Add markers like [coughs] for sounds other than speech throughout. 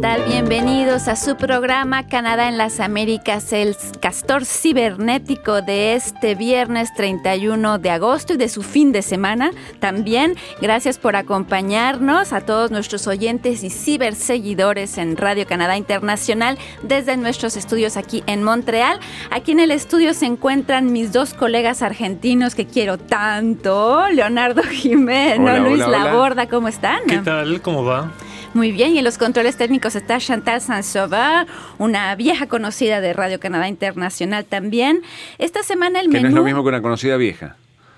tal? Bienvenidos a su programa Canadá en las Américas, el castor cibernético de este viernes 31 de agosto y de su fin de semana. También gracias por acompañarnos a todos nuestros oyentes y ciberseguidores en Radio Canadá Internacional desde nuestros estudios aquí en Montreal. Aquí en el estudio se encuentran mis dos colegas argentinos que quiero tanto, Leonardo Jimeno, Luis Laborda, ¿cómo están? ¿Qué tal? ¿Cómo va? Muy bien, y en los controles técnicos está Chantal Sansova, una vieja conocida de Radio Canadá Internacional también. Esta semana el que menú... no es lo mismo que una conocida vieja.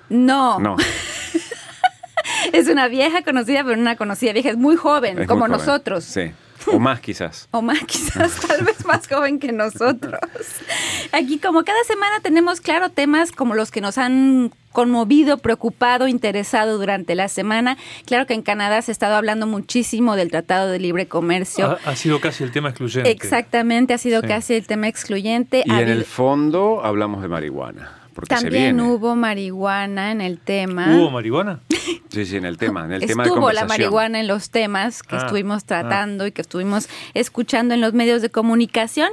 No. No. [laughs] es una vieja conocida, pero una conocida vieja. Es muy joven, Es como muy joven. nosotros. Sí. O más quizás. [laughs] O más, quizás, [laughs] tal vez más joven que nosotros. Aquí, como cada semana, tenemos, claro, temas como los que nos han conmovido, preocupado, interesado durante la semana. Claro que en Canadá se ha estado hablando muchísimo del Tratado de Libre Comercio. Ha, ha sido casi el tema excluyente. Exactamente, ha sido Sí. casi el tema excluyente. Y Ha en el fondo hablamos de marihuana. Porque También hubo marihuana en el tema. ¿Hubo marihuana? [laughs] Sí, sí, en el tema, en el tema de Estuvo la conversación. marihuana en los temas que Ah, estuvimos tratando y que estuvimos escuchando en los medios de comunicación.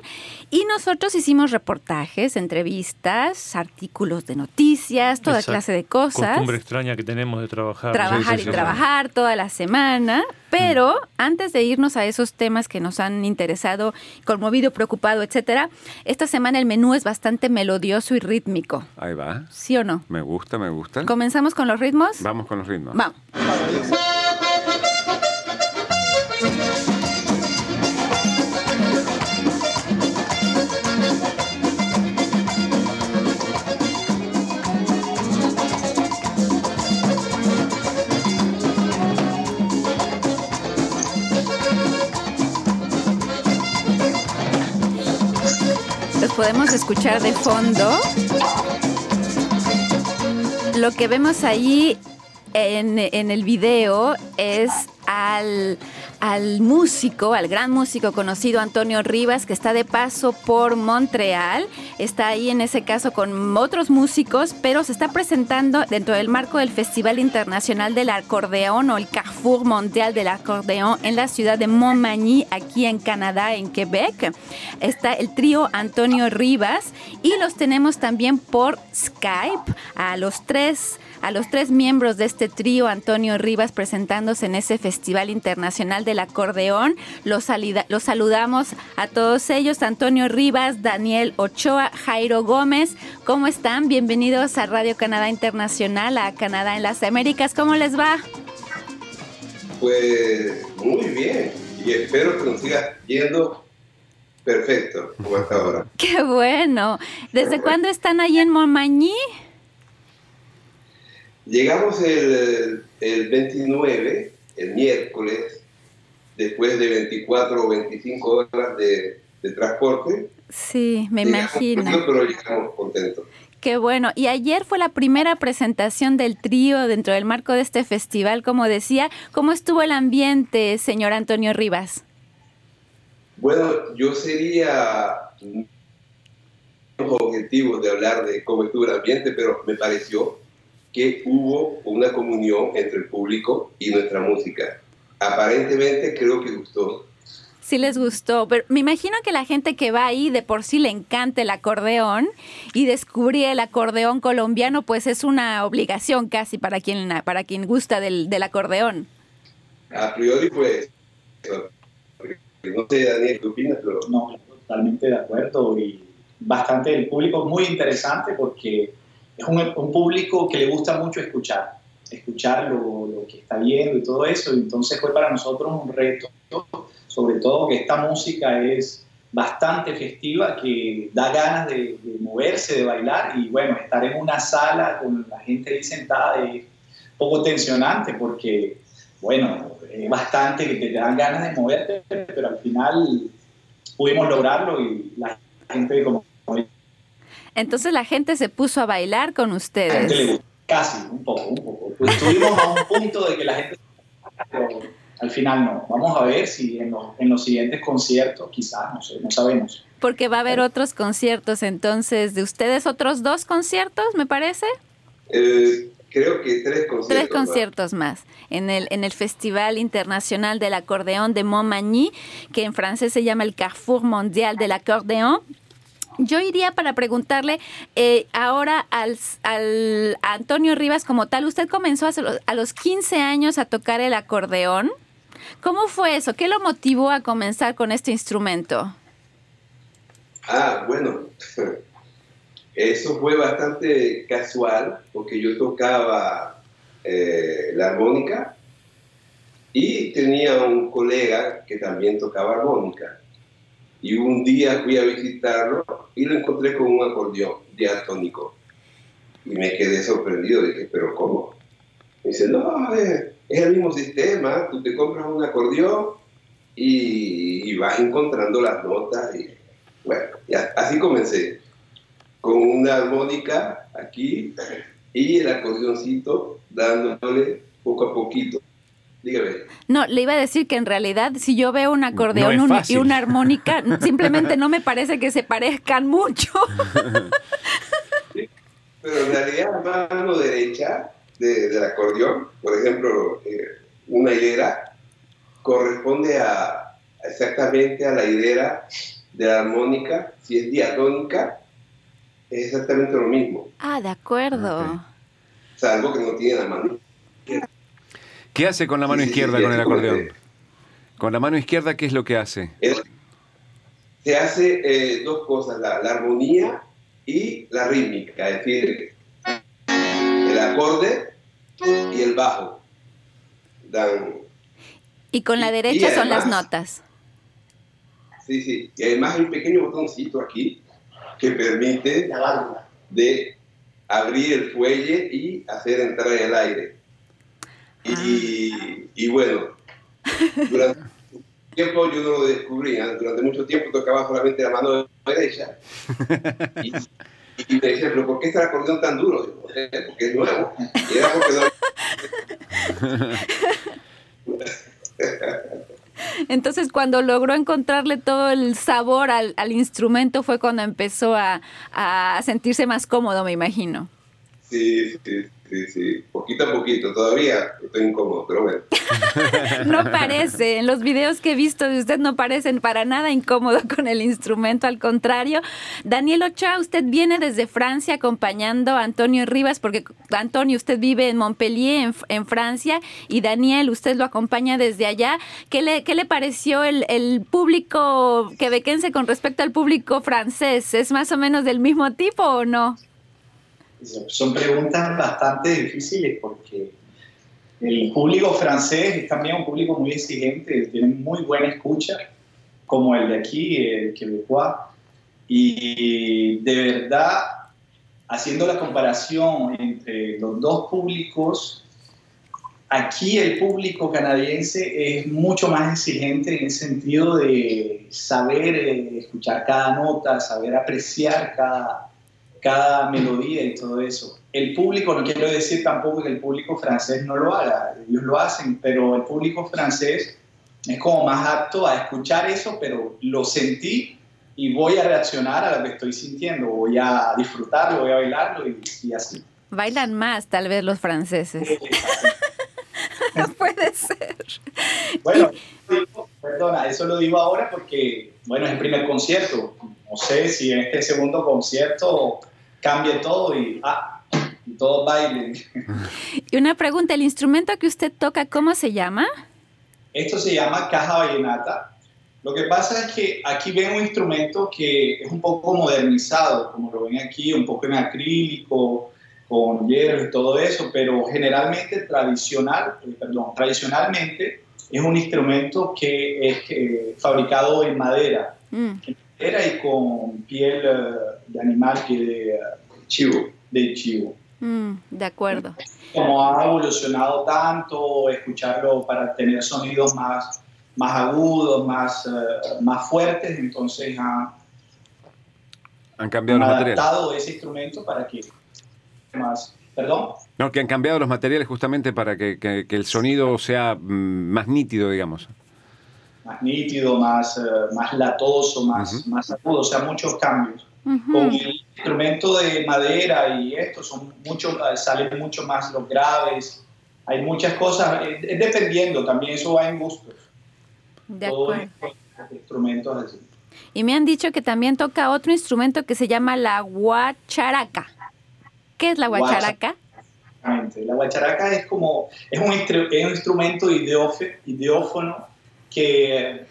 Y nosotros hicimos reportajes, entrevistas, artículos de noticias, toda Esa clase de cosas. Costumbre extraña que tenemos de trabajar. Trabajar Sí, sí, y sí. trabajar toda la semana. Pero antes de irnos a esos temas que nos han interesado, conmovido, preocupado, etcétera, esta semana el menú es bastante melodioso y rítmico. Ahí va. ¿Sí o no? Me gusta, me gusta. ¿Comenzamos con los ritmos? Vamos con los ritmos. Vamos. Podemos escuchar de fondo. Lo que vemos ahí en, en el video es al, al músico, al gran músico conocido Antonio Rivas, que está de paso por Montreal. Está ahí en ese caso con otros músicos, pero se está presentando dentro del marco del Festival Internacional del Acordeón o el Carrefour Mondial del Acordeón en la ciudad de Montmagny, aquí en Canadá, en Quebec. Está el trío Antonio Rivas y los tenemos también por Skype a los tres a los tres miembros de este trío Antonio Rivas presentándose en ese Festival Internacional del Acordeón. Los, los saludamos a todos ellos, Antonio Rivas, Daniel Ochoa, Jairo Gómez. ¿Cómo están? Bienvenidos a Radio Canadá Internacional, a Canadá en las Américas. ¿Cómo les va? Pues muy bien. Y espero que nos siga yendo perfecto, como hasta ahora. Qué bueno. ¿Desde cuándo están ahí en Montmagny? Llegamos el, el 29, el miércoles, después de 24 o 25 horas de, de transporte. Sí, me Llegamos imagino. frío, pero llegamos contentos. Qué bueno. Y ayer fue la primera presentación del trío dentro del marco de este festival, como decía. ¿Cómo estuvo el ambiente, señor Antonio Rivas? Bueno, yo sería los objetivos de hablar de cómo estuvo el ambiente, pero me pareció que hubo una comunión entre el público y nuestra música. Aparentemente creo que gustó. Sí les gustó, pero me imagino que la gente que va ahí de por sí le encanta el acordeón y descubrir el acordeón colombiano, pues es una obligación casi para quien, para quien gusta del, del acordeón. A priori, pues, no sé, Daniel, ¿qué opinas? Pero No, totalmente de acuerdo y bastante, el público muy interesante porque es un, público que le gusta mucho escuchar, escuchar lo, que está viendo y todo eso, entonces fue para nosotros un reto, sobre todo que esta música es bastante festiva, que da ganas de, de moverse, de bailar, y bueno, estar en una sala con la gente ahí sentada es poco tensionante porque, bueno, es bastante que te dan ganas de moverte, pero al final pudimos lograrlo y la gente como Entonces la gente se puso a bailar con la gente le ustedes. gustó. Casi, un poco, un poco. Pues estuvimos a un punto de que la gente... Pero al final no. Vamos a ver si en los, en los siguientes conciertos, quizás, no sé, no sabemos. Porque va a haber otros conciertos entonces de ustedes, otros dos conciertos, me parece. eh, creo que tres conciertos. Tres conciertos más. En, el, en el Festival Internacional del Acordeón de Montmagny, que en francés se llama el Carrefour Mondial del Acordeón. Yo iría para preguntarle eh, ahora al, al Antonio Rivas como tal. Usted comenzó a los, a los 15 años a tocar el acordeón. ¿Cómo fue eso? ¿Qué lo motivó a comenzar con este instrumento? Ah, bueno, [laughs] eso fue bastante casual porque yo tocaba eh, la armónica y tenía un colega que también tocaba armónica. Y un día fui a visitarlo y lo encontré con un acordeón diatónico. Y me quedé sorprendido, dije, pero ¿cómo? Me dice, no, es, el mismo sistema, tú te compras un acordeón y, vas encontrando las notas. Y, bueno, así comencé con una armónica aquí y el acordeoncito dándole poco a poquito. Dígame. No, le iba a decir que en realidad si yo veo un acordeón y una armónica, [laughs] simplemente no me parece que se parezcan mucho. pero en realidad la mano derecha del acordeón, por ejemplo, eh, una hilera, corresponde a exactamente a la hilera de la armónica, si es diatónica, es exactamente lo mismo. Ah, de acuerdo. Salvo que no tiene la mano ¿Qué hace con la mano izquierda con el acordeón? Con la mano izquierda, ¿qué es lo que hace? se hace eh, dos cosas, la, armonía y la rítmica, es decir, el acorde y el bajo. y con la derecha son las notas. Sí, sí. Y además hay un pequeño botoncito aquí que permite de abrir el fuelle y hacer entrar el aire. Y, ah. y bueno, durante [laughs] tiempo yo no lo descubría. Durante mucho tiempo tocaba solamente la mano derecha. Y, y me decía, pero ¿por qué está el acordeón tan duro? porque es nuevo. Y era porque. [laughs] Entonces, cuando logró encontrarle todo el sabor al, al instrumento fue cuando empezó a, a, sentirse más cómodo, me imagino. Sí, sí, Sí, sí, poquito a poquito, todavía estoy incómodo, pero bueno. [laughs] no parece, en los videos que he visto de usted no parecen para nada incómodo [laughs] con el instrumento, al contrario. Daniel Ochoa, usted viene desde Francia acompañando a Antonio Rivas, porque Antonio, usted vive en Montpellier, en, Francia, y Daniel, usted lo acompaña desde allá. ¿Qué le, qué le pareció el, el público quebequense con respecto al público francés? ¿Es más o menos del mismo tipo o no? Son preguntas bastante difíciles porque el público francés es también un público muy exigente, tiene muy buena escucha, como el de aquí, el quebecois. Y de verdad, haciendo la comparación entre los dos públicos, aquí el público canadiense es mucho más exigente en el sentido de saber eh, escuchar cada nota, saber apreciar cada, cada melodía y todo eso. El público, no quiero decir tampoco que el público francés no lo haga, ellos lo hacen, pero el público francés es como más apto a escuchar eso, pero lo sentí y voy a reaccionar a lo que estoy sintiendo, voy a disfrutarlo, voy a bailarlo y, así. Bailan más tal vez los franceses. no [laughs] puede ser. Bueno, perdona, eso lo digo ahora porque, bueno, es el primer concierto. No sé si en este segundo concierto cambie todo y, ah, todo baile. [laughs] Y una pregunta, ¿el instrumento que usted toca, cómo se llama? Esto se llama caja vallenata. Lo que pasa es que aquí ven un instrumento que es un poco modernizado, como lo ven aquí, un poco en acrílico, con hierro y todo eso, pero generalmente tradicional, eh, perdón, tradicionalmente es un instrumento que es eh, fabricado en madera. Mm era y con piel eh, de animal, piel de chivo. De chivo. Mm, de acuerdo. Como ha evolucionado tanto, escucharlo para tener sonidos más, más agudos, más, uh, más fuertes, entonces ha, han cambiado han los adaptado ese instrumento para que más. ¿Perdón? No, que han cambiado los materiales justamente para que, que, que el sonido sea mm, más nítido, digamos más nítido, más, uh, más latoso, más, más agudo, o sea, muchos cambios. Con el instrumento de madera y esto, son mucho, salen mucho más los graves. Hay muchas cosas, es dependiendo, también eso va en gustos. De acuerdo. instrumentos así. Y me han dicho que también toca otro instrumento que se llama la guacharaca. ¿Qué es la guacharaca? La guacharaca es como, es un, instrumento ideófono que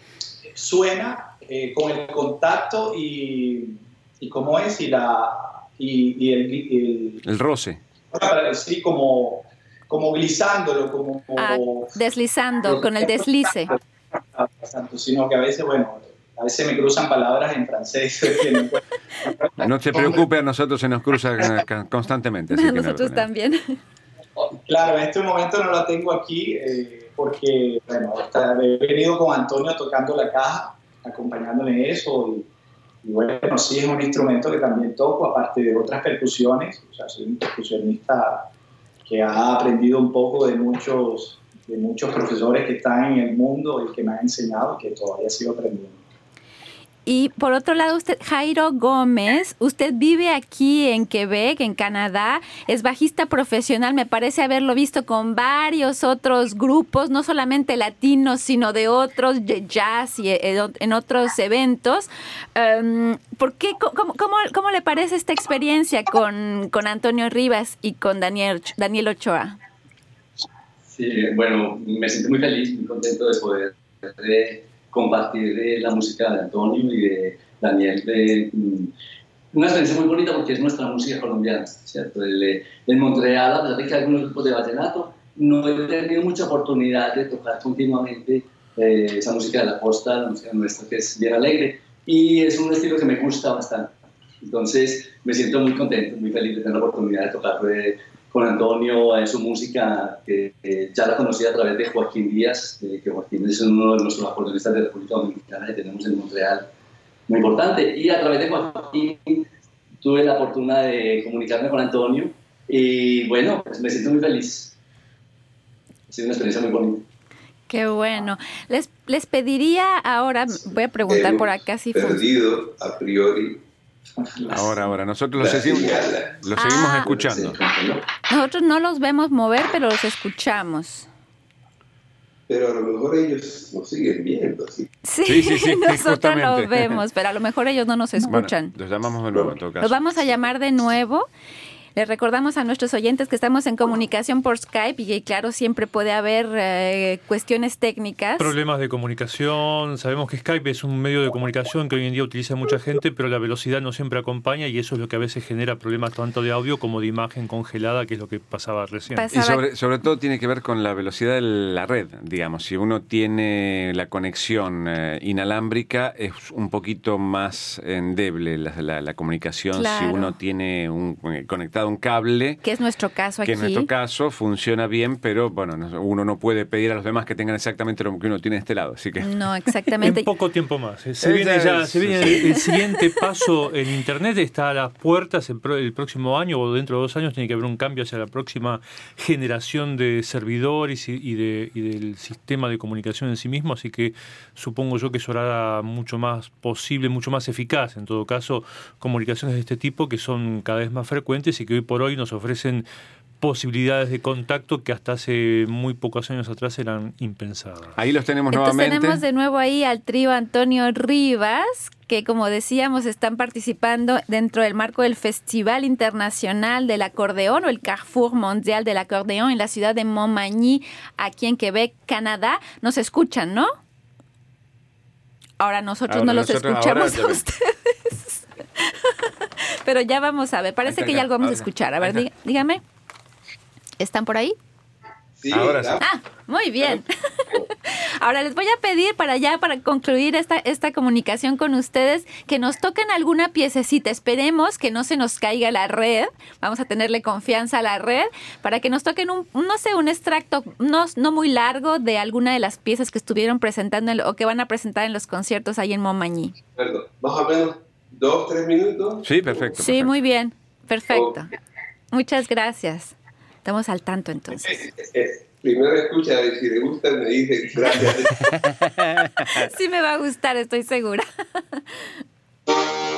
suena eh, con el contacto y, y cómo es, y, la, y, el, el, roce. Sí, como, como glisándolo, como, ah, deslizando, con el deslice. Sino que a veces, bueno, a veces me cruzan palabras en francés. [laughs] no te preocupes, a nosotros se nos cruza constantemente. a nosotros también. Claro, en este momento no lo tengo aquí eh, porque, bueno, he venido con Antonio tocando la caja, acompañándole eso. Y, bueno, sí es un instrumento que también toco, aparte de otras percusiones. O sea, soy un percusionista que ha aprendido un poco de muchos, de muchos profesores que están en el mundo y que me han enseñado que todavía sigo aprendiendo. Y por otro lado, usted, Jairo Gómez, usted vive aquí en Quebec, en Canadá, es bajista profesional, me parece haberlo visto con varios otros grupos, no solamente latinos, sino de otros, jazz y eh, en otros eventos. Em, ¿por qué, cómo, le parece esta experiencia con, Antonio Rivas y con Daniel, Daniel Ochoa? Sí, bueno, me siento muy feliz, muy contento de poder compartir la música de Antonio y de Daniel. De, mm, una experiencia muy bonita porque es nuestra música colombiana, ¿cierto? El, en Montreal, a pesar de que hay algunos grupos de vallenato, no he tenido mucha oportunidad de tocar continuamente eh, esa música de la costa, la música nuestra que es bien alegre, y es un estilo que me gusta bastante. Entonces me siento muy contento, muy feliz de tener la oportunidad de tocar de, con Antonio en su música, que, ya la conocí a través de Joaquín Díaz, que Joaquín es uno de nuestros acordeonistas de República Dominicana que tenemos en Montreal, muy importante. Y a través de Joaquín tuve la fortuna de comunicarme con Antonio y bueno, pues me siento muy feliz. Ha sido una experiencia muy bonita. Qué bueno. Les, les pediría ahora, voy a preguntar por acá si perdido a priori Ahora, ahora, nosotros los seguimos, los seguimos ah. escuchando. Nosotros no los vemos mover, pero los escuchamos. Pero a lo mejor ellos nos siguen viendo. Sí, sí, sí, [laughs] nosotros los vemos, pero a lo mejor ellos no nos escuchan. los llamamos de nuevo en todo caso. Los vamos a llamar de nuevo les recordamos a nuestros oyentes que estamos en comunicación por Skype y claro, siempre puede haber eh, cuestiones técnicas. Problemas de comunicación. Sabemos que Skype es un medio de comunicación que hoy en día utiliza mucha gente, pero la velocidad no siempre acompaña y eso es lo que a veces genera problemas tanto de audio como de imagen congelada, que es lo que pasaba recién. Y sobre, sobre todo tiene que ver con la velocidad de la red, digamos. Si uno tiene la conexión eh, inalámbrica, es un poquito más endeble la, la, comunicación. Si uno tiene un eh, conectado un cable. Que es nuestro caso aquí. Que en nuestro caso funciona bien, pero bueno, uno no puede pedir a los demás que tengan exactamente lo que uno tiene de este lado. Así que... No, [laughs] exactamente. en poco tiempo más. ¿eh? Se viene ya, se viene el, siguiente paso en Internet, está a las puertas el, el, próximo año o dentro de dos años tiene que haber un cambio hacia la próxima generación de servidores y, de, y del sistema de comunicación en sí mismo, así que supongo yo que eso hará mucho más posible, mucho más eficaz, en todo caso, comunicaciones de este tipo que son cada vez más frecuentes y que hoy por hoy nos ofrecen posibilidades de contacto que hasta hace muy pocos años atrás eran impensadas. Ahí los tenemos Entonces nuevamente. Tenemos de nuevo ahí al trío Antonio Rivas, que como decíamos están participando dentro del marco del Festival Internacional del Acordeón o el Carrefour Mondial del Acordeón en la ciudad de Montmagny, aquí en Quebec, Canadá. Nos escuchan, ¿no? Ahora nosotros no los escuchamos a ustedes. Pero ya vamos a ver, parece que ya algo vamos a escuchar. A ver, dígame. ¿Están por ahí? Sí, Ahora sí. Ah, muy bien. [laughs] Ahora les voy a pedir para ya, para concluir esta, esta comunicación con ustedes, que nos toquen alguna piececita. Esperemos que no se nos caiga la red. Vamos a tenerle confianza a la red para que nos toquen un, no sé, un extracto no, no muy largo de alguna de las piezas que estuvieron presentando o que van a presentar en los conciertos ahí en Montmagny. Perdón, más o menos dos, tres minutos. Sí, perfecto. Sí, muy bien. Perfecto. Muchas gracias. Estamos al tanto entonces. Primero escucha y si le gusta me dice gracias. [laughs] sí me va a gustar, estoy segura. [laughs]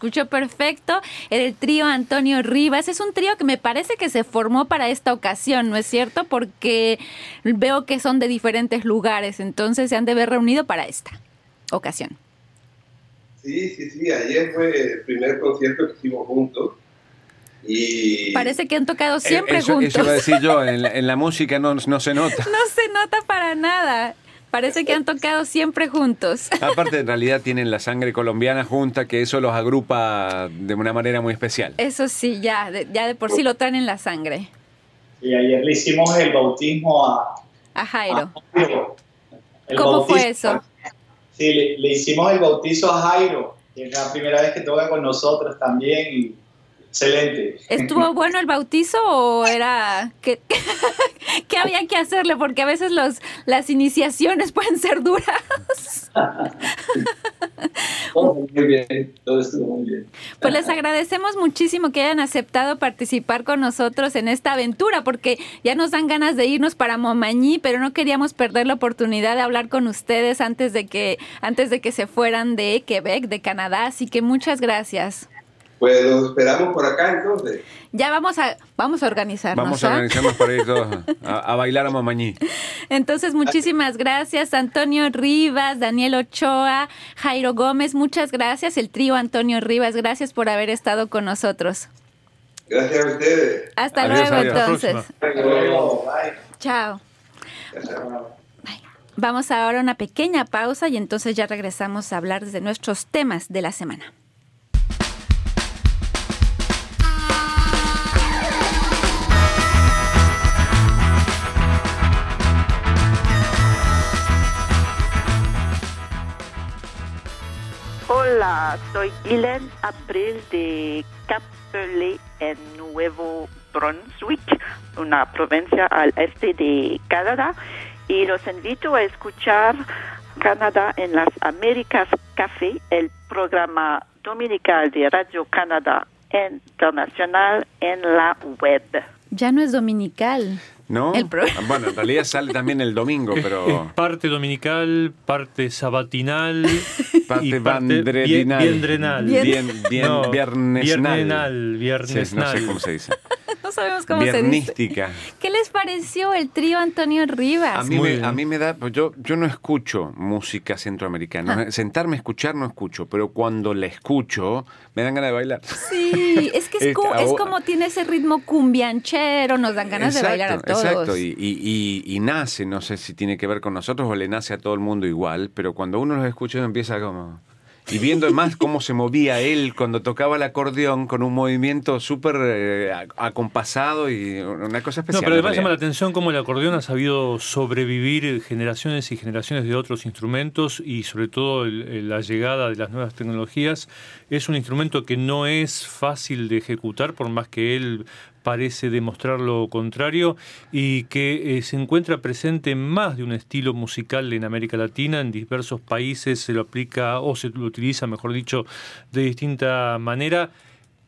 escuchó perfecto. El trío Antonio Rivas es un trío que me parece que se formó para esta ocasión, ¿no es cierto? Porque veo que son de diferentes lugares, entonces se han de haber reunido para esta ocasión. Sí, sí, sí. Ayer fue el primer concierto que hicimos juntos. Y Parece que han tocado siempre Eh, eso, juntos. Eso iba a decir yo, en la, en la [laughs] música no, no se nota. No se nota para nada. Parece que han tocado siempre juntos. [laughs] Aparte, en realidad tienen la sangre colombiana junta, que eso los agrupa de una manera muy especial. Eso sí, ya de, ya de por sí lo traen en la sangre. Y ayer le hicimos el bautismo a, A Jairo. a Jairo. El ¿Cómo fue eso? Sí, le, le hicimos el bautizo a Jairo, que es la primera vez que toca con nosotros también. Y excelente. ¿Estuvo [laughs] bueno el bautizo o era que, [laughs] que había que hacerle? Porque a veces los, las iniciaciones pueden ser duras. [laughs] Muy bien, todo estuvo muy bien. Pues les agradecemos muchísimo que hayan aceptado participar con nosotros en esta aventura, porque ya nos dan ganas de irnos para Momañí, pero no queríamos perder la oportunidad de hablar con ustedes antes de que, antes de que se fueran de Quebec, de Canadá. Así que muchas gracias. Pues los esperamos por acá entonces. Ya vamos a, vamos a organizarnos. Vamos a ¿ah? organizarnos para ir todos [laughs] a, a bailar a Mamañí. Entonces, muchísimas gracias, Antonio Rivas, Daniel Ochoa, Jairo Gómez, muchas gracias, el trío Antonio Rivas, gracias por haber estado con nosotros. Gracias a ustedes. Hasta Adiós, luego, adiós. Entonces. Hasta luego, bye. Chao. Vamos ahora a una pequeña pausa y entonces ya regresamos a hablar de nuestros temas de la semana. Hola, soy Hélène April de Capelé en Nuevo Brunswick, una provincia al este de Canadá, y los invito a escuchar Canadá en las Américas Café, el programa dominical de Radio Canadá Internacional en la web. Ya no es dominical. ¿No? El pro- Bueno, en realidad sale también el domingo, pero [laughs] es parte dominical, parte sabatinal [laughs] parte y bandredinal. bien- biendrenal. Bien- Bien, bien, No, viernesnal. Viernesnal, Sí, no sé cómo se dice. [laughs] No sabemos cómo se dice. ¿Qué les pareció el trío Antonio Rivas? A mí, me, a mí me da, pues yo, yo no escucho música centroamericana. Sentarme a escuchar no escucho, pero cuando la escucho me dan ganas de bailar. Sí, es que es, Este, cu- es como tiene ese ritmo cumbianchero, nos dan ganas de bailar a todos. Exacto, y, y- y- y nace, no sé si tiene que ver con nosotros o le nace a todo el mundo igual, pero cuando uno los escucha uno empieza como... Y viendo más cómo se movía él cuando tocaba el acordeón con un movimiento súper eh, ac- acompasado y una cosa No, especial. pero en además llama la atención cómo el acordeón ha sabido sobrevivir generaciones y generaciones de otros instrumentos y sobre todo el- el- la llegada de las nuevas tecnologías. Es un instrumento que no es fácil de ejecutar por más que él parece demostrar lo contrario y que eh, se encuentra presente en más de un estilo musical en América Latina, en diversos países se lo aplica o se lo utiliza, mejor dicho, de distinta manera.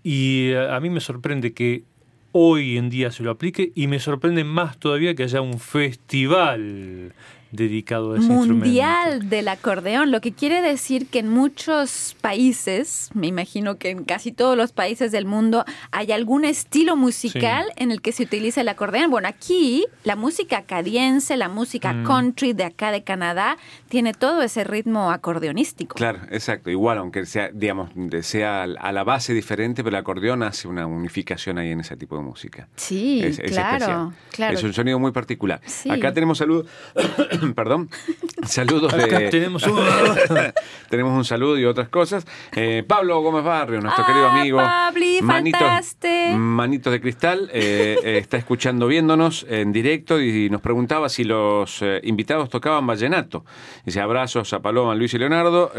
Y eh, a mí me sorprende que hoy en día se lo aplique y me sorprende más todavía que haya un festival dedicado a ese mundial del acordeón, lo que quiere decir que en muchos países, me imagino que en casi todos los países del mundo, hay algún estilo musical en el que se utiliza el acordeón. Bueno, aquí la música acadiense, la música mm. country de acá de Canadá, tiene todo ese ritmo acordeonístico. Claro, exacto. Igual, aunque sea, digamos, sea a la base diferente, pero el acordeón hace una unificación ahí en ese tipo de música. Sí, claro, claro. Es un sonido muy particular. Acá tenemos salud. [coughs] perdón, saludos de... tenemos, un... [laughs] tenemos un saludo y otras cosas. Eh, Pablo Gómez Barrio, nuestro querido ah, amigo. manitos, manitos de cristal, eh, eh, está escuchando, viéndonos en directo y nos preguntaba si los invitados tocaban vallenato. Dice abrazos a Paloma, Luis y Leonardo.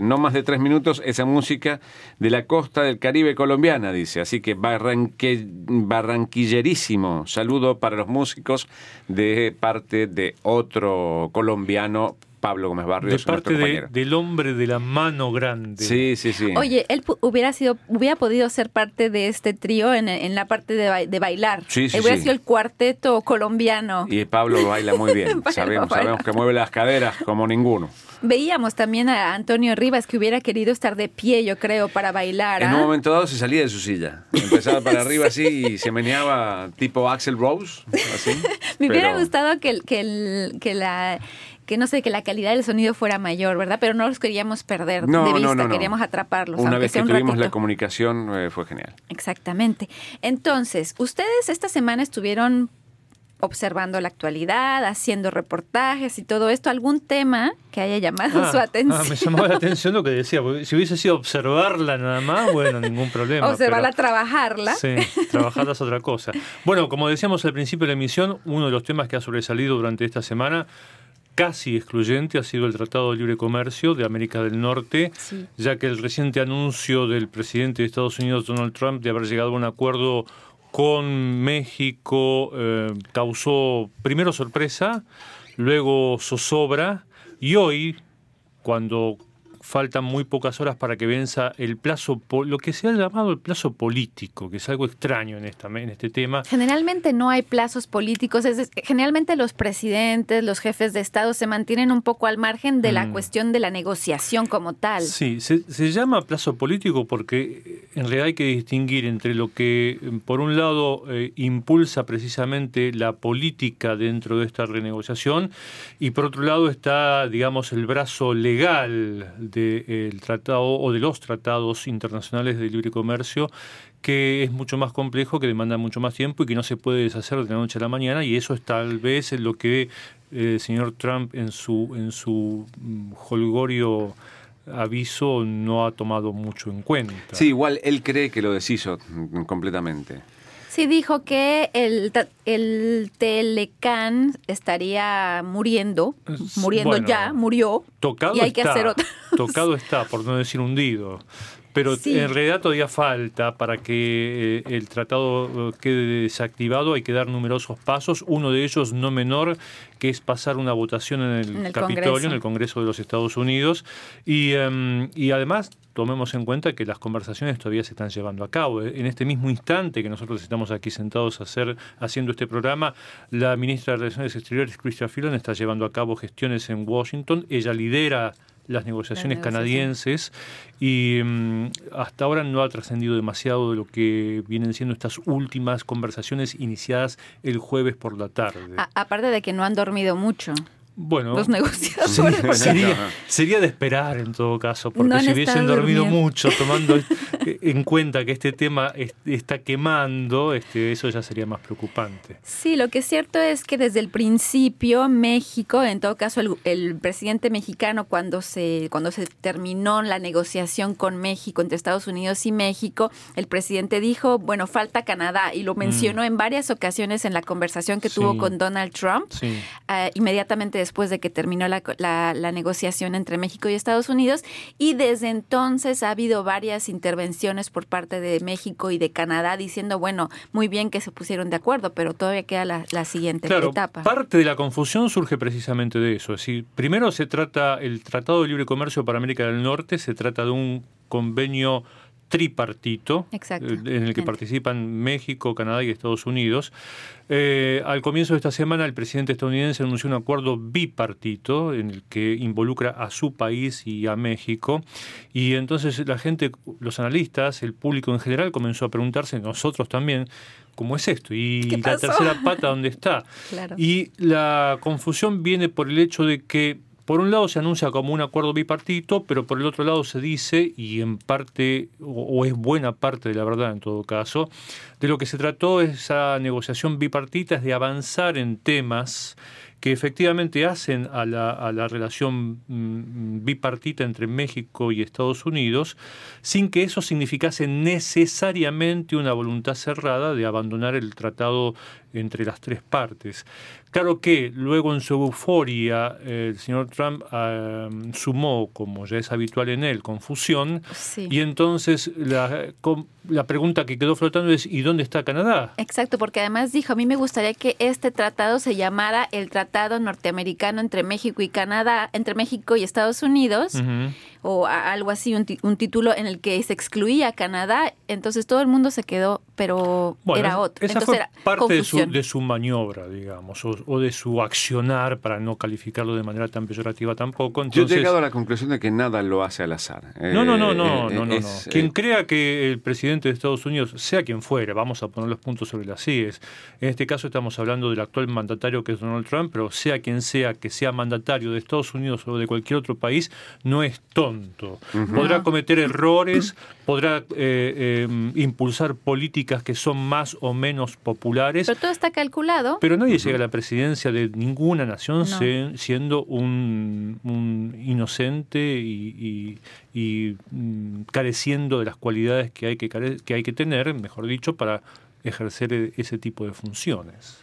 no más de tres minutos esa música de la costa del Caribe colombiana, dice. Así que barranque, barranquillerísimo. Saludo para los músicos de parte de otro colombiano Pablo Gómez Barrio. De parte del hombre de la mano grande. Sí, sí, sí. Oye, él hubiera sido, hubiera podido ser parte de este trío en, la parte de, bailar. Sí, sí, hubiera sido el cuarteto colombiano. Y Pablo baila muy bien. [laughs] sabemos, sabemos que mueve las caderas como ninguno. Veíamos también a Antonio Rivas que hubiera querido estar de pie, yo creo, para bailar. En un ¿ah? momento dado se salía de su silla. Empezaba para arriba así y se meneaba tipo Axel Rose. Así, [laughs] Me hubiera gustado que, que, que la que no sé, que la calidad del sonido fuera mayor, ¿verdad? Pero no los queríamos perder de vista, queríamos atraparlos. Una vez que tuvimos la comunicación eh, fue genial. Exactamente. Entonces, ustedes esta semana estuvieron observando la actualidad, haciendo reportajes y todo esto, algún tema que haya llamado ah, su atención. Ah, me llamó la atención lo que decía, porque si hubiese sido observarla nada más, bueno, ningún problema. Observarla, trabajarla. Sí, trabajarla es otra cosa. Bueno, como decíamos al principio de la emisión, uno de los temas que ha sobresalido durante esta semana casi excluyente ha sido el Tratado de Libre Comercio de América del Norte, ya que el reciente anuncio del presidente de Estados Unidos, Donald Trump, de haber llegado a un acuerdo con México eh, causó primero sorpresa, luego zozobra y hoy, cuando faltan muy pocas horas para que venza el plazo, lo que se ha llamado el plazo político, que es algo extraño en, esta, en este tema. Generalmente no hay plazos políticos, es, generalmente los presidentes, los jefes de Estado se mantienen un poco al margen de la mm. cuestión de la negociación como tal. Sí, se, llama plazo político porque en realidad hay que distinguir entre lo que, eh, por un lado, eh, impulsa precisamente la política dentro de esta renegociación y por otro lado está, digamos, el brazo legal del tratado o de los tratados internacionales de libre comercio que es mucho más complejo, que demanda mucho más tiempo y que no se puede deshacer de la noche a la mañana y eso es tal vez lo que eh, el señor Trump en su en su mm, holgorio aviso no ha tomado mucho en cuenta. Sí, igual él cree que lo deshizo completamente. Sí, dijo que el, el Telecán estaría muriendo, muriendo ya, murió. Tocado y hay está, que hacer [laughs] Tocado está, por no decir hundido. Pero en realidad todavía falta para que eh, el tratado eh, quede desactivado, hay que dar numerosos pasos, uno de ellos no menor, que es pasar una votación en el, Capitolio, en el Congreso de los Estados Unidos, y, em, y además tomemos en cuenta que las conversaciones todavía se están llevando a cabo. En este mismo instante que nosotros estamos aquí sentados a hacer, haciendo este programa, la ministra de Relaciones Exteriores, Chrystia Freeland, está llevando a cabo gestiones en Washington. Ella lidera las negociaciones canadienses y mm, hasta ahora no ha trascendido demasiado de lo que vienen siendo estas últimas conversaciones iniciadas el jueves por la tarde. aparte de que no han dormido mucho. Bueno, los negociadores. sería, de esperar en todo caso, porque si hubiesen dormido mucho, tomando [laughs] en cuenta que este tema está quemando, este, eso ya sería más preocupante. Sí, lo que es cierto es que desde el principio México, en todo caso el, presidente mexicano cuando se cuando se terminó la negociación con México entre Estados Unidos y México, el presidente dijo, bueno, falta Canadá y lo mencionó mm. en varias ocasiones en la conversación que tuvo con Donald Trump. Eh, inmediatamente después de que terminó la, la, negociación entre México y Estados Unidos y desde entonces ha habido varias intervenciones por parte de México y de Canadá diciendo, bueno, muy bien que se pusieron de acuerdo, pero todavía queda la, la siguiente claro, etapa. Parte de la confusión surge precisamente de eso. Es decir, primero se trata, el Tratado de Libre Comercio para América del Norte se trata de un convenio tripartito, eh, en el que participan México, Canadá y Estados Unidos. Eh, al comienzo de esta semana, el presidente estadounidense anunció un acuerdo bipartito en el que involucra a su país y a México. Y entonces la gente, los analistas, el público en general comenzó a preguntarse, nosotros también, ¿cómo es esto? Y la tercera pata, ¿dónde está? [laughs] Y la confusión viene por el hecho de que por un lado se anuncia como un acuerdo bipartito, pero por el otro lado se dice, y en parte, o, es buena parte de la verdad en todo caso, de lo que se trató esa negociación bipartita es de avanzar en temas que efectivamente hacen a la, relación mm, bipartita entre México y Estados Unidos, sin que eso significase necesariamente una voluntad cerrada de abandonar el tratado entre las tres partes. Claro que luego en su euforia el señor Trump sumó, como ya es habitual en él, confusión y entonces la, la pregunta que quedó flotando es ¿y dónde está Canadá? Exacto, porque además dijo, a mí me gustaría que este tratado se llamara el Tratado Norteamericano entre México y Canadá, entre México y Estados Unidos o algo así, un, título en el que se excluía a Canadá, entonces todo el mundo se quedó, pero era otro. Esa entonces fue parte de su, de su, maniobra, digamos, o, de su accionar, para no calificarlo de manera tan peyorativa tampoco. Yo he llegado a la conclusión de que nada lo hace al azar. No, no, no, no, eh, no, no, Quien eh, crea que el presidente de Estados Unidos, sea quien fuere, vamos a poner los puntos sobre las CIES, en este caso estamos hablando del actual mandatario que es Donald Trump, pero sea quien sea que sea mandatario de Estados Unidos o de cualquier otro país, no es tonto Podrá cometer errores, podrá eh, impulsar políticas que son más o menos populares. Pero todo está calculado. Pero nadie llega a la presidencia de ninguna nación siendo un, inocente y, mm, careciendo de las cualidades que hay que, que hay que tener, mejor dicho, para ejercer e, ese tipo de funciones.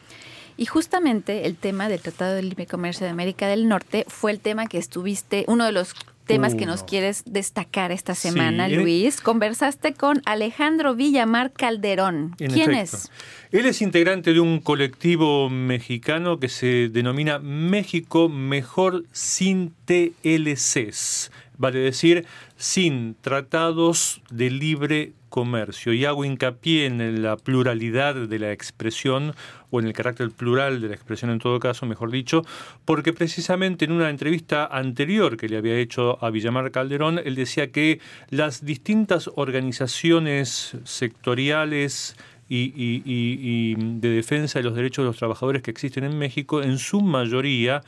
Y justamente el tema del Tratado de Libre Comercio de América del Norte fue el tema que estuviste, uno de los temas que nos quieres destacar esta semana, Luis. Conversaste con Alejandro Villamar Calderón. ¿Quién es? Él es integrante de un colectivo mexicano que se denomina México Mejor Sin TLCs, vale decir, sin tratados de libre comercio. Y hago hincapié en la pluralidad de la expresión, o en el carácter plural de la expresión en todo caso, mejor dicho, porque precisamente en una entrevista anterior que le había hecho a Villamar Calderón, él decía que las distintas organizaciones sectoriales, y, de defensa de los derechos de los trabajadores que existen en México, en su mayoría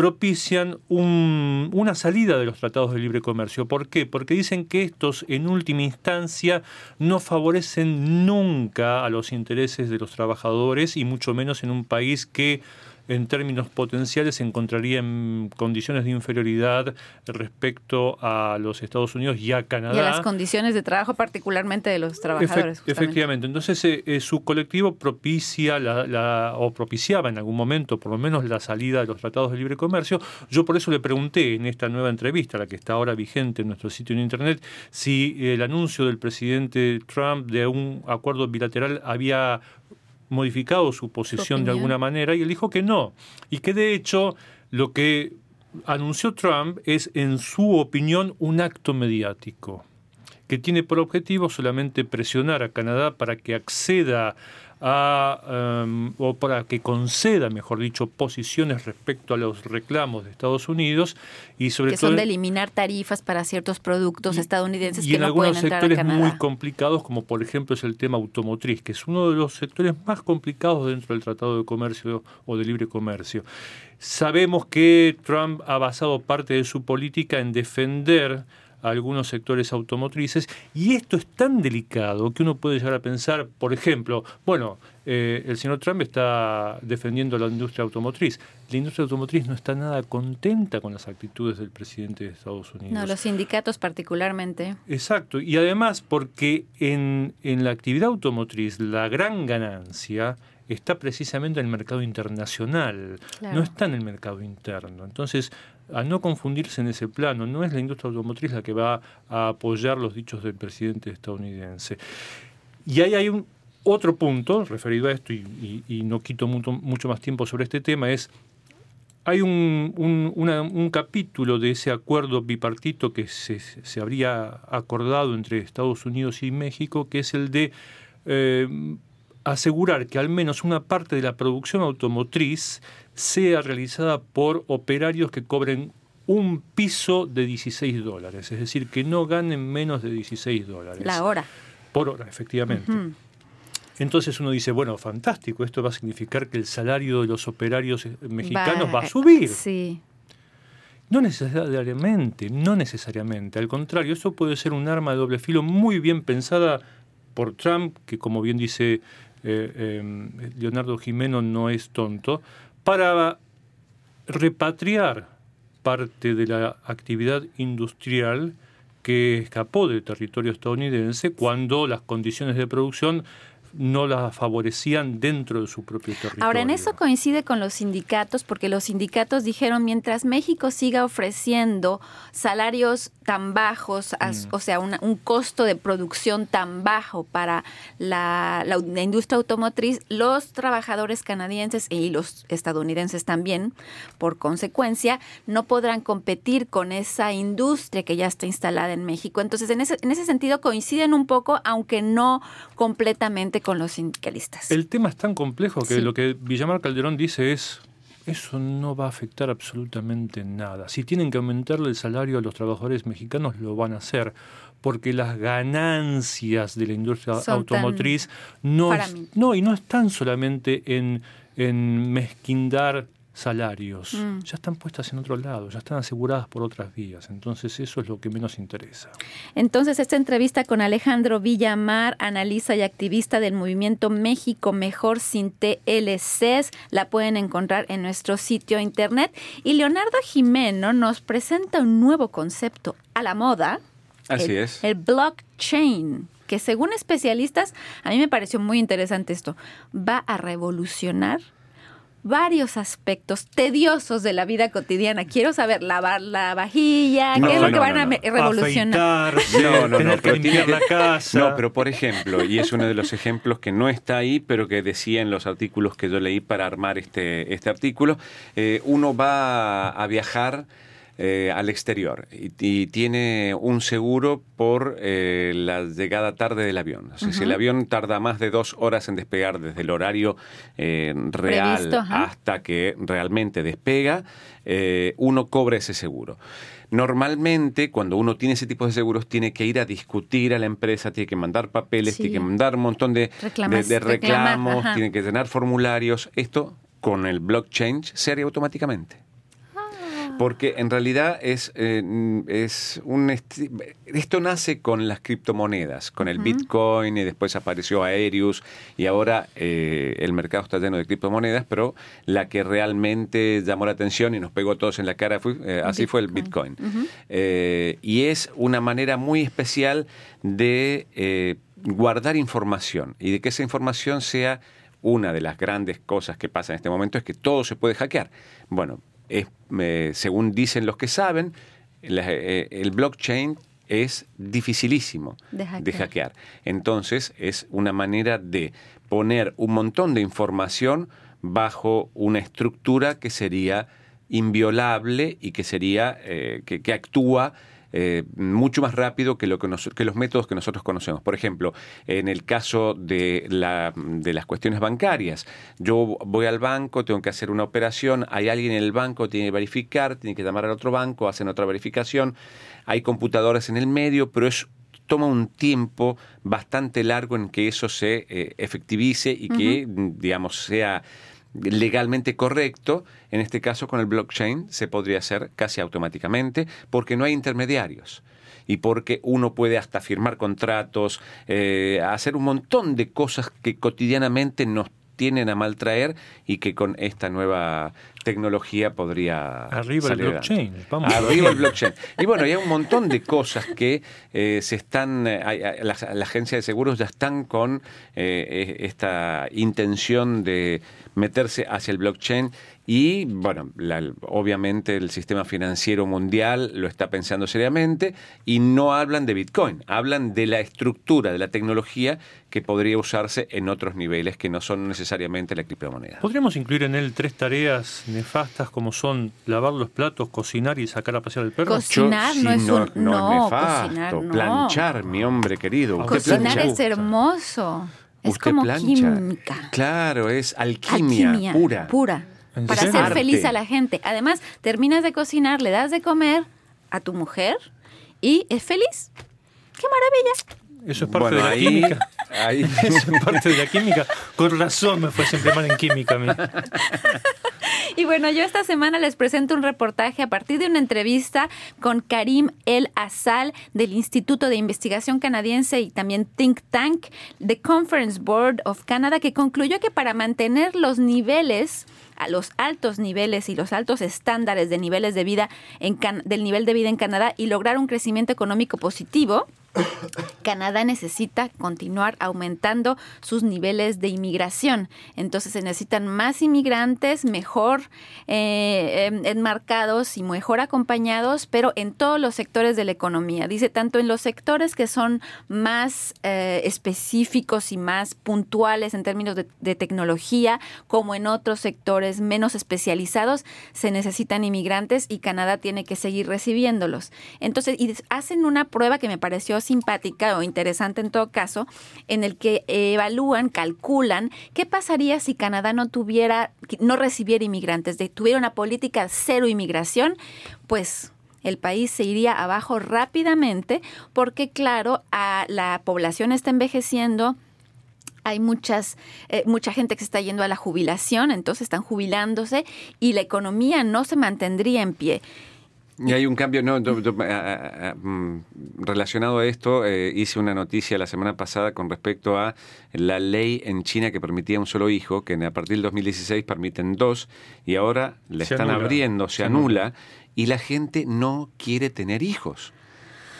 propician una salida de los tratados de libre comercio. ¿Por qué? Porque dicen que estos, en última instancia, no favorecen nunca a los intereses de los trabajadores y mucho menos en un país que en términos potenciales se encontraría en condiciones de inferioridad respecto a los Estados Unidos y a Canadá. Y a las condiciones de trabajo particularmente de los trabajadores. efectivamente. Entonces eh, eh, su colectivo propicia la, o propiciaba en algún momento por lo menos la salida de los tratados de libre comercio. Yo por eso le pregunté en esta nueva entrevista, la que está ahora vigente en nuestro sitio en Internet, si el anuncio del presidente Trump de un acuerdo bilateral había modificado su posición de alguna manera y él dijo que no. Y que de hecho lo que anunció Trump es, en su opinión, un acto mediático que tiene por objetivo solamente presionar a Canadá para que acceda a, em, o para que conceda, mejor dicho, posiciones respecto a los reclamos de Estados Unidos y sobre que todo son de eliminar tarifas para ciertos productos estadounidenses y que en algunos sectores muy complicados, como por ejemplo es el tema automotriz, que es uno de los sectores más complicados dentro del Tratado de Comercio o de Libre Comercio. Sabemos que Trump ha basado parte de su política en defender algunos sectores automotrices. Y esto es tan delicado que uno puede llegar a pensar, por ejemplo, bueno, eh, el señor Trump está defendiendo la industria automotriz. La industria automotriz no está nada contenta con las actitudes del presidente de Estados Unidos. No, los sindicatos particularmente. Exacto. Y además porque en, en la actividad automotriz la gran ganancia está precisamente en el mercado internacional, no está en el mercado interno. Entonces, a no confundirse en ese plano. No es la industria automotriz la que va a apoyar los dichos del presidente estadounidense. Y ahí hay un otro punto referido a esto, y, no quito mucho, más tiempo sobre este tema, es hay un, un, capítulo de ese acuerdo bipartito que se, se, habría acordado entre Estados Unidos y México, que es el de eh, asegurar que al menos una parte de la producción automotriz sea realizada por operarios que cobren un piso de 16 dólares, es decir, que no ganen menos de 16 dólares. La hora. Por hora, efectivamente. Entonces uno dice, bueno, fantástico, esto va a significar que el salario de los operarios mexicanos va, a subir. Sí. No necesariamente, no necesariamente. Al contrario, eso puede ser un arma de doble filo muy bien pensada por Trump, que como bien dice eh, Leonardo Jimeno, no es tonto, para repatriar parte de la actividad industrial que escapó del territorio estadounidense cuando las condiciones de producción no la favorecían dentro de su propio territorio. Ahora, en eso coincide con los sindicatos, porque los sindicatos dijeron, mientras México siga ofreciendo salarios tan bajos, mm. o sea, un costo de producción tan bajo para la, industria automotriz, los trabajadores canadienses y los estadounidenses también, por consecuencia, no podrán competir con esa industria que ya está instalada en México. Entonces, en ese, en ese sentido coinciden un poco, aunque no completamente con los sindicalistas. El tema es tan complejo que lo que Villamar Calderón dice es eso no va a afectar absolutamente nada. Si tienen que aumentarle el salario a los trabajadores mexicanos, lo van a hacer, porque las ganancias de la industria automotriz no, no, y no están solamente en, en mezquindar salarios, mm. ya están puestas en otro lado, ya están aseguradas por otras vías. Entonces eso es lo que menos interesa. Entonces esta entrevista con Alejandro Villamar, analista y activista del movimiento México Mejor sin TLCs, la pueden encontrar en nuestro sitio internet. Y Leonardo Jimeno nos presenta un nuevo concepto a la moda. Así es. El blockchain que según especialistas, a mí me pareció muy interesante esto, va a revolucionar varios aspectos tediosos de la vida cotidiana. Quiero saber lavar la vajilla, qué es lo que van a revolucionar. [laughs] no, no, no, pero la casa. No, pero por ejemplo, y es uno de los ejemplos que no está ahí, pero que decía en los artículos que yo leí para armar este, este artículo, eh, uno va a viajar eh, al exterior y, tiene un seguro por eh, la llegada tarde del avión. Si el avión tarda más de dos horas en despegar desde el horario eh, real hasta que realmente despega, uno cobra ese seguro. Normalmente, cuando uno tiene ese tipo de seguros, tiene que ir a discutir a la empresa, tiene que mandar papeles, tiene que mandar un montón de, de, reclamos, tiene que llenar formularios. Esto con el blockchain se haría automáticamente porque en realidad es, eh, es un... Esto nace con las criptomonedas, con el Bitcoin y después apareció Aerius y ahora eh, el mercado está lleno de criptomonedas, pero la que realmente llamó la atención y nos pegó a todos en la cara, fue, eh, así fue el Bitcoin. y es una manera muy especial de guardar información y de que esa información sea una de las grandes cosas que pasa en este momento es que todo se puede hackear. Bueno, según dicen los que saben, eh, el blockchain es dificilísimo de hackear. Entonces es una manera de poner un montón de información bajo una estructura que sería inviolable y que sería eh, que, actúa eh, mucho más rápido que, lo que, que, los métodos que nosotros conocemos. Por ejemplo, en el caso de, la, de las cuestiones bancarias, yo voy al banco, tengo que hacer una operación, hay alguien en el banco, tiene que verificar, tiene que llamar al otro banco, hacen otra verificación, hay computadoras en el medio, pero es toma un tiempo bastante largo en que eso se eh, efectivice y que, digamos, sea legalmente correcto, en este caso con el blockchain se podría hacer casi automáticamente porque no hay intermediarios. Y porque uno puede hasta firmar contratos, eh, hacer un montón de cosas que cotidianamente nos tienen a maltraer y que con esta nueva tecnología podría arriba el blockchain vamos. Arriba el [laughs] blockchain. Y bueno hay un montón de cosas que eh, se están eh, la, agencia de seguros ya están con eh, e, esta intención de meterse hacia el blockchain y bueno, obviamente el sistema financiero mundial lo está pensando seriamente y no hablan de Bitcoin, hablan de la estructura, de la tecnología que podría usarse en otros niveles que no son necesariamente la criptomoneda. ¿Podríamos incluir en él tres tareas nefastas como son lavar los platos, cocinar y sacar a pasear al perro? Cocinar no es un... No, nefasto. Planchar, mi hombre querido. Cocinar es hermoso. Es como química. Claro, es alquimia, pura. Pura para hacer feliz a la gente. Además, terminas de cocinar, le das de comer a tu mujer y es feliz. ¡Qué maravilla! Eso es parte de la química. [laughs] Eso es parte de la química. Con razón me fue siempre mal en química a mí. [laughs] Y bueno, yo esta semana les presento un reportaje a partir de una entrevista con Karim El Asal del Instituto de Investigación Canadiense y también Think Tank, The Conference Board of Canada, que concluyó que para mantener los niveles a los altos niveles y los altos estándares de niveles de vida en del nivel de vida en Canadá y lograr un crecimiento económico positivo, Canadá necesita continuar aumentando sus niveles de inmigración. Entonces se necesitan más inmigrantes, mejor eh, em, enmarcados y mejor acompañados, pero en todos los sectores de la economía. Dice tanto en los sectores que son más eh, específicos y más puntuales en términos de, de tecnología, como en otros sectores menos especializados, se necesitan inmigrantes y Canadá tiene que seguir recibiéndolos. Entonces, y hacen una prueba que me pareció simpática o interesante en todo caso, en el que evalúan, calculan qué pasaría si Canadá no tuviera, no recibiera inmigrantes, de, tuviera una política cero inmigración, pues el país se iría abajo rápidamente porque, claro, a la población está envejeciendo, hay muchas, eh, mucha gente que se está yendo a la jubilación, entonces están jubilándose y la economía no se mantendría en pie. Y hay un cambio, no, mm, relacionado a esto, eh, hice una noticia la semana pasada con respecto a la ley en China que permitía un solo hijo, que a partir del 2016 permiten dos, y ahora le están abriendo, se, anula, y la gente no quiere tener hijos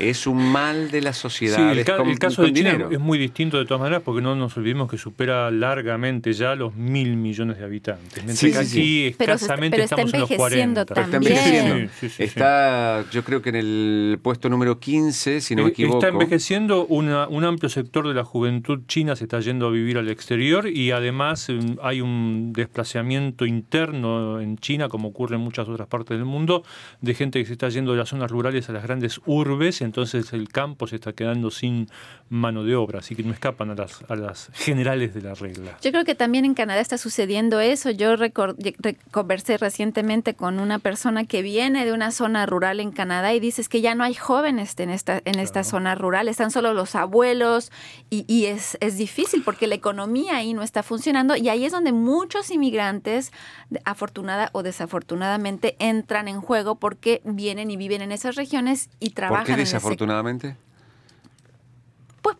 es un mal de la sociedad. Sí, el, caso de China es muy distinto de todas maneras porque no nos olvidemos que supera largamente ya los mil millones de habitantes. Mientras que aquí escasamente estamos en los 40. está envejeciendo. está, yo creo que en el puesto número 15, si no me eh, equivoco. Está envejeciendo un amplio sector de la juventud china, se está yendo a vivir al exterior y además mm, hay un desplazamiento interno en China, como ocurre en muchas otras partes del mundo, de gente que se está yendo de las zonas rurales a las grandes urbes entonces el campo se está quedando sin mano de obra, así que no escapan a las, a las generales de la regla. Yo creo que también en Canadá está sucediendo eso. Yo conversé recientemente con una persona que viene de una zona rural en Canadá y dices que ya no hay jóvenes en esta, en esta zona rural, están solo los abuelos y, y es, es difícil porque la economía ahí no está funcionando y ahí es donde muchos inmigrantes, afortunada o desafortunadamente, entran en juego porque vienen y viven en esas regiones y trabajan en desafortunadamente? Pues,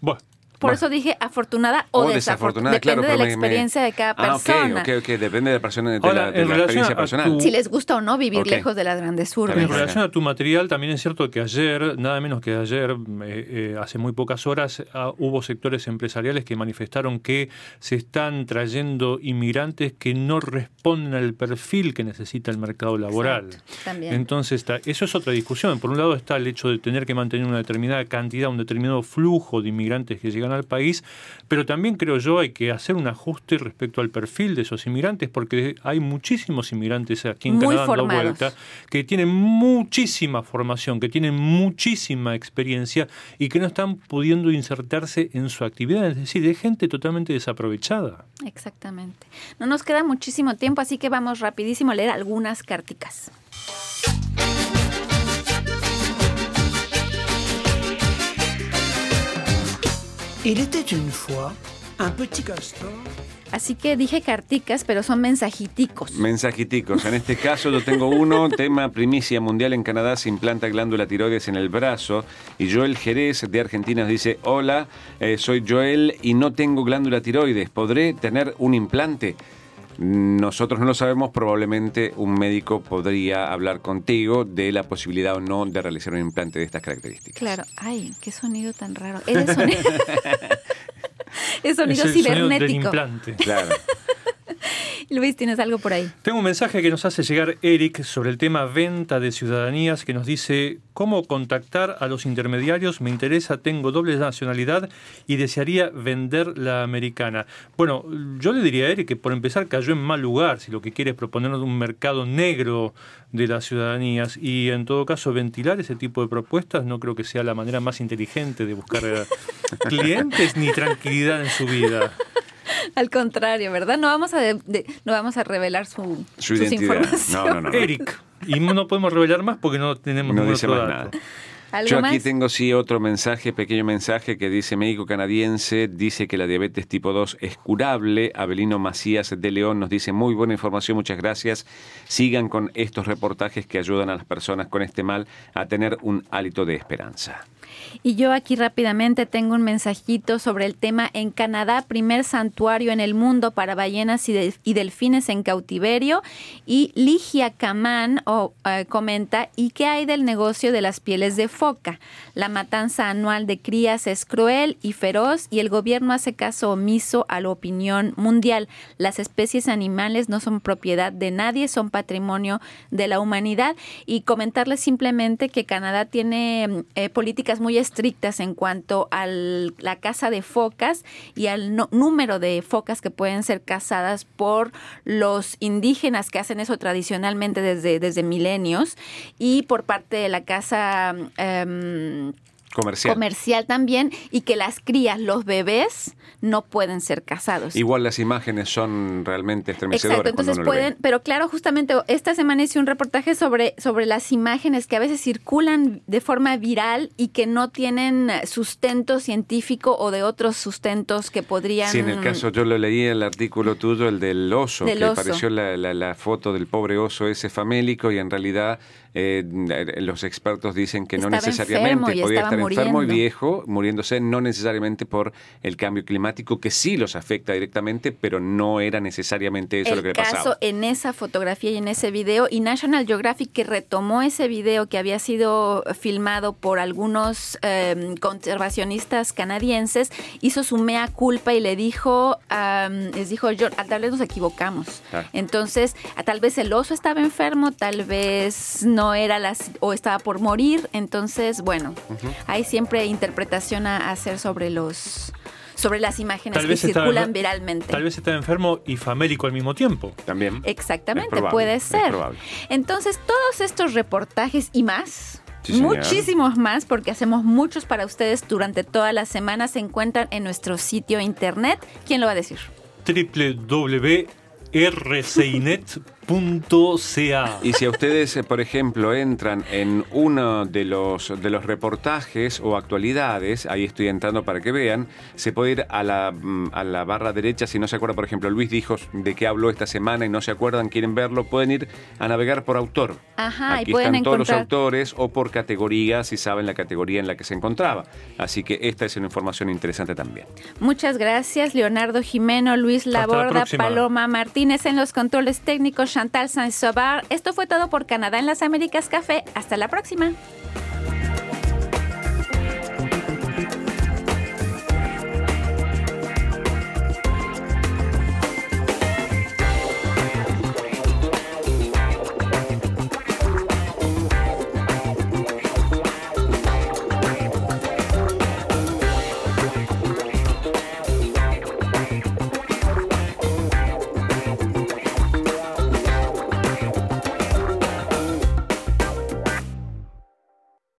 bueno, por eso dije afortunada o, desafortunada. Depende de la experiencia de cada ah, persona. ok, ok, depende de la, persona, de la, experiencia personal. Si les gusta o no vivir lejos de las grandes urbes. En relación a tu material, también es cierto que ayer, nada menos que ayer, eh, eh, hace muy pocas horas, ah, hubo sectores empresariales que manifestaron que se están trayendo inmigrantes que no responden al perfil que necesita el mercado laboral. también. Entonces, eso es otra discusión. Por un lado está el hecho de tener que mantener una determinada cantidad, un determinado flujo de inmigrantes que llegan al país, pero también creo yo hay que hacer un ajuste respecto al perfil de esos inmigrantes, porque hay muchísimos inmigrantes aquí en Canadá dando vuelta que tienen muchísima formación, que tienen muchísima experiencia y que no están pudiendo insertarse en su actividad, es decir, de gente totalmente desaprovechada. Exactamente. No nos queda muchísimo tiempo, así que vamos rapidísimo a leer algunas carticas. Así que dije carticas, pero son mensajiticos. Mensajiticos. En este caso yo tengo uno, [laughs] tema primicia mundial en Canadá se implanta glándula tiroides en el brazo. Y Joel Jerez de Argentina dice, hola, eh, soy Joel y no tengo glándula tiroides. ¿Podré tener un implante? Nosotros no lo sabemos, probablemente un médico podría hablar contigo de la posibilidad o no de realizar un implante de estas características. Claro, ay, qué sonido tan raro. [laughs] [laughs] Es sonido, es sonido cibernético. implante. Claro. Luis, ¿tienes algo por ahí? Tengo un mensaje que nos hace llegar Eric sobre el tema venta de ciudadanías que nos dice cómo contactar a los intermediarios. Me interesa, tengo doble nacionalidad y desearía vender la americana. Bueno, yo le diría a Eric que por empezar cayó en mal lugar si lo que quiere es proponer un mercado negro de las ciudadanías y en todo caso ventilar ese tipo de propuestas no creo que sea la manera más inteligente de buscar [laughs] clientes ni tranquilidad en su vida. [laughs] Al contrario, ¿verdad? No vamos a, no vamos a revelar su, su sus informaciones. No, no, Eric. Y no podemos revelar más porque no tenemos no dice más nada. Yo aquí tengo sí otro mensaje, pequeño mensaje que dice médico canadiense, dice que la diabetes tipo 2 es curable. Abelino Macías de León nos dice muy buena información, muchas gracias. Sigan con estos reportajes que ayudan a las personas con este mal a tener un hálito de esperanza. Y yo aquí rápidamente tengo un mensajito sobre el tema en Canadá, primer santuario en el mundo para ballenas y, delfines en cautiverio. Y Ligia Camán eh, comenta, ¿y qué hay del negocio de las pieles de foca? La matanza anual de crías es cruel y feroz y el gobierno hace caso omiso a la opinión mundial. Las especies animales no son propiedad de nadie, son patrimonio de la humanidad. Y comentarles simplemente que Canadá tiene eh, políticas muy estrictas en cuanto a la caza de focas y al número de focas que pueden ser cazadas por los indígenas que hacen eso tradicionalmente desde, desde milenios y por parte de la caza em, comercial. comercial también y que las crías, los bebés, no pueden ser casados. Igual las imágenes son realmente estremecedoras. Exacto, entonces pueden, pero claro, justamente esta semana hice un reportaje sobre, sobre las imágenes que a veces circulan de forma viral y que no tienen sustento científico o de otros sustentos que podrían... Sí, en el caso, yo lo leí el artículo tuyo, el del oso, que apareció la, la foto del pobre oso ese famélico y en realidad eh, los expertos dicen que no necesariamente podía estar enfermo y viejo, muriéndose no necesariamente por el cambio climático, que sí los afecta directamente, pero no era necesariamente eso lo que le pasaba. caso en esa fotografía y en ese video, y National Geographic que retomó ese video que había sido filmado por algunos em, conservacionistas canadienses, hizo su mea culpa y le dijo, les dijo, yo, tal vez nos equivocamos. Entonces, tal vez el oso estaba enfermo, tal vez no no era las o estaba por morir, entonces bueno, hay siempre interpretación a hacer sobre los sobre las imágenes que circulan viralmente. Tal vez está enfermo y famélico al mismo tiempo. También. Exactamente, puede ser. Entonces, todos estos reportajes y más, muchísimos más, porque hacemos muchos para ustedes durante toda la semana, se encuentran en nuestro sitio internet. ¿Quién lo va a decir? www.rcinet.com y si a ustedes, eh, por ejemplo, entran en uno de los, de los reportajes o actualidades, ahí estoy entrando para que vean, se puede ir a la, mm, a la barra derecha, si no se acuerda, por ejemplo, Luis dijo de qué habló esta semana y no se acuerdan, quieren verlo, pueden ir a navegar por autor. Ajá, Aquí y pueden están todos los autores o por categoría, si saben la categoría en la que se encontraba. Así que esta es una información interesante también. Muchas gracias, Leonardo Jimeno, Luis Laborda, Paloma Martínez en los controles técnicos. Chantal Saint-Sobar. Esto fue todo por Canadá en las Américas Café. Hasta la próxima.